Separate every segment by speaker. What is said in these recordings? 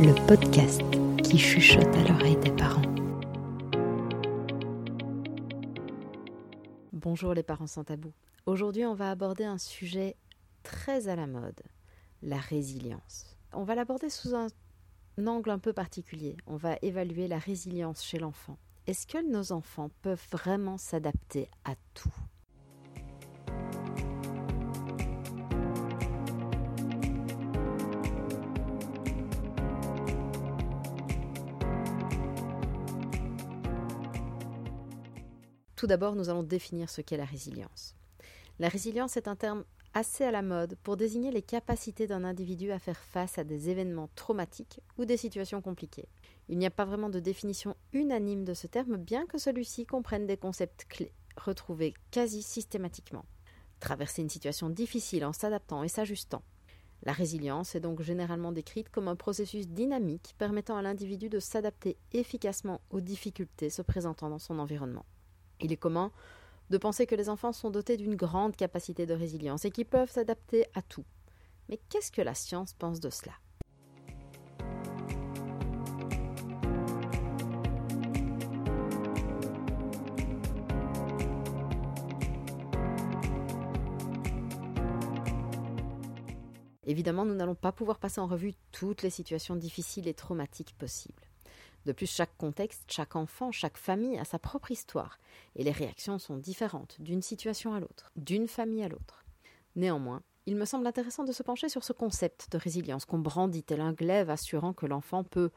Speaker 1: le podcast qui chuchote à l'oreille des parents.
Speaker 2: Bonjour les parents sans tabou. Aujourd'hui, on va aborder un sujet très à la mode, la résilience. On va l'aborder sous un angle un peu particulier. On va évaluer la résilience chez l'enfant. Est-ce que nos enfants peuvent vraiment s'adapter à tout? Tout d'abord, nous allons définir ce qu'est la résilience. La résilience est un terme assez à la mode pour désigner les capacités d'un individu à faire face à des événements traumatiques ou des situations compliquées. Il n'y a pas vraiment de définition unanime de ce terme, bien que celui-ci comprenne des concepts clés retrouvés quasi systématiquement. Traverser une situation difficile en s'adaptant et s'ajustant. La résilience est donc généralement décrite comme un processus dynamique permettant à l'individu de s'adapter efficacement aux difficultés se présentant dans son environnement. Il est commun de penser que les enfants sont dotés d'une grande capacité de résilience et qu'ils peuvent s'adapter à tout. Mais qu'est-ce que la science pense de cela? Évidemment, nous n'allons pas pouvoir passer en revue toutes les situations difficiles et traumatiques possibles. De plus, chaque contexte, chaque enfant, chaque famille a sa propre histoire, et les réactions sont différentes d'une situation à l'autre, d'une famille à l'autre. Néanmoins, il me semble intéressant de se pencher sur ce concept de résilience qu'on brandit tel un glaive assurant que l'enfant peut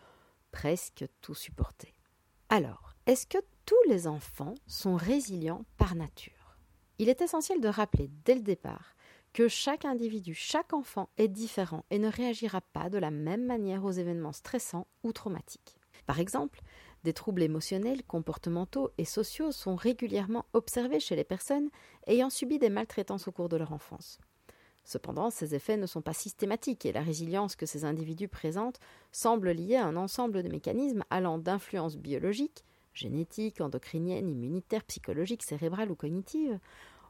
Speaker 2: presque tout supporter. Alors, est-ce que tous les enfants sont résilients par nature? Il est essentiel de rappeler dès le départ que chaque individu, chaque enfant est différent et ne réagira pas de la même manière aux événements stressants ou traumatiques. Par exemple, des troubles émotionnels, comportementaux et sociaux sont régulièrement observés chez les personnes ayant subi des maltraitances au cours de leur enfance. Cependant, ces effets ne sont pas systématiques et la résilience que ces individus présentent semble liée à un ensemble de mécanismes allant d'influences biologiques, génétiques, endocriniennes, immunitaires, psychologiques, cérébrales ou cognitives,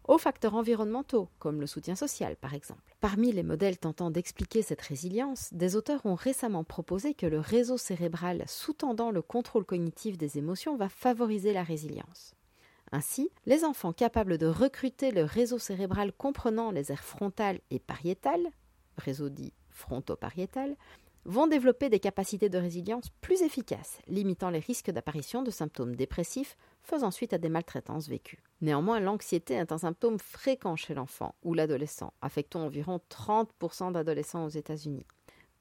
Speaker 2: aux facteurs environnementaux, comme le soutien social par exemple. Parmi les modèles tentant d'expliquer cette résilience, des auteurs ont récemment proposé que le réseau cérébral sous-tendant le contrôle cognitif des émotions va favoriser la résilience. Ainsi, les enfants capables de recruter le réseau cérébral comprenant les aires frontales et pariétales, réseau dit fronto-pariétal, vont développer des capacités de résilience plus efficaces, limitant les risques d'apparition de symptômes dépressifs faisant suite à des maltraitances vécues. Néanmoins, l'anxiété est un symptôme fréquent chez l'enfant ou l'adolescent, affectant environ 30% d'adolescents aux États-Unis.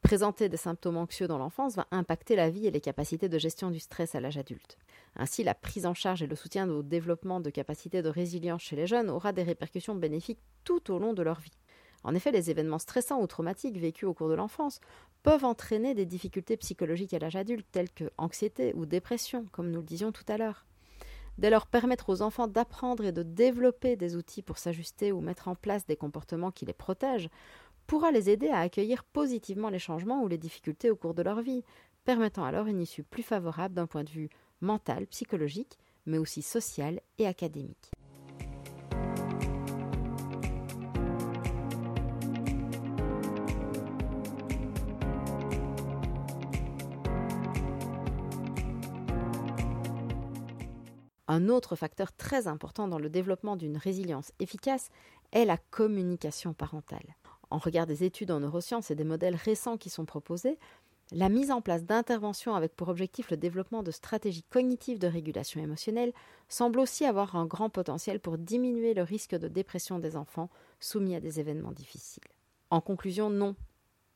Speaker 2: Présenter des symptômes anxieux dans l'enfance va impacter la vie et les capacités de gestion du stress à l'âge adulte. Ainsi, la prise en charge et le soutien au développement de capacités de résilience chez les jeunes aura des répercussions bénéfiques tout au long de leur vie. En effet, les événements stressants ou traumatiques vécus au cours de l'enfance peuvent entraîner des difficultés psychologiques à l'âge adulte, telles que anxiété ou dépression, comme nous le disions tout à l'heure. Dès lors, permettre aux enfants d'apprendre et de développer des outils pour s'ajuster ou mettre en place des comportements qui les protègent pourra les aider à accueillir positivement les changements ou les difficultés au cours de leur vie, permettant alors une issue plus favorable d'un point de vue mental, psychologique, mais aussi social et académique. Un autre facteur très important dans le développement d'une résilience efficace est la communication parentale. En regard des études en neurosciences et des modèles récents qui sont proposés, la mise en place d'interventions avec pour objectif le développement de stratégies cognitives de régulation émotionnelle semble aussi avoir un grand potentiel pour diminuer le risque de dépression des enfants soumis à des événements difficiles. En conclusion, non,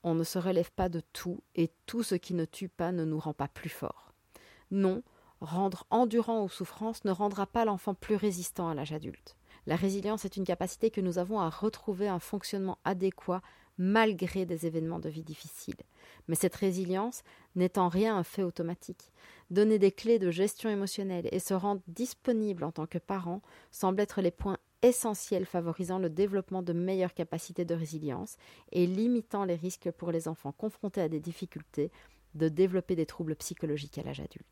Speaker 2: on ne se relève pas de tout et tout ce qui ne tue pas ne nous rend pas plus forts. Non, Rendre endurant aux souffrances ne rendra pas l'enfant plus résistant à l'âge adulte. La résilience est une capacité que nous avons à retrouver un fonctionnement adéquat malgré des événements de vie difficiles. Mais cette résilience n'est en rien un fait automatique. Donner des clés de gestion émotionnelle et se rendre disponible en tant que parent semble être les points essentiels favorisant le développement de meilleures capacités de résilience et limitant les risques pour les enfants confrontés à des difficultés de développer des troubles psychologiques à l'âge adulte.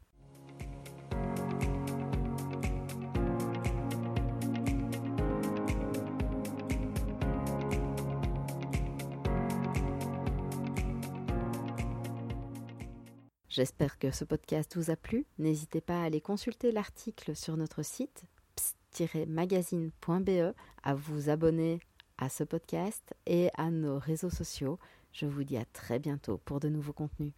Speaker 2: J'espère que ce podcast vous a plu. N'hésitez pas à aller consulter l'article sur notre site pst-magazine.be, à vous abonner à ce podcast et à nos réseaux sociaux. Je vous dis à très bientôt pour de nouveaux contenus.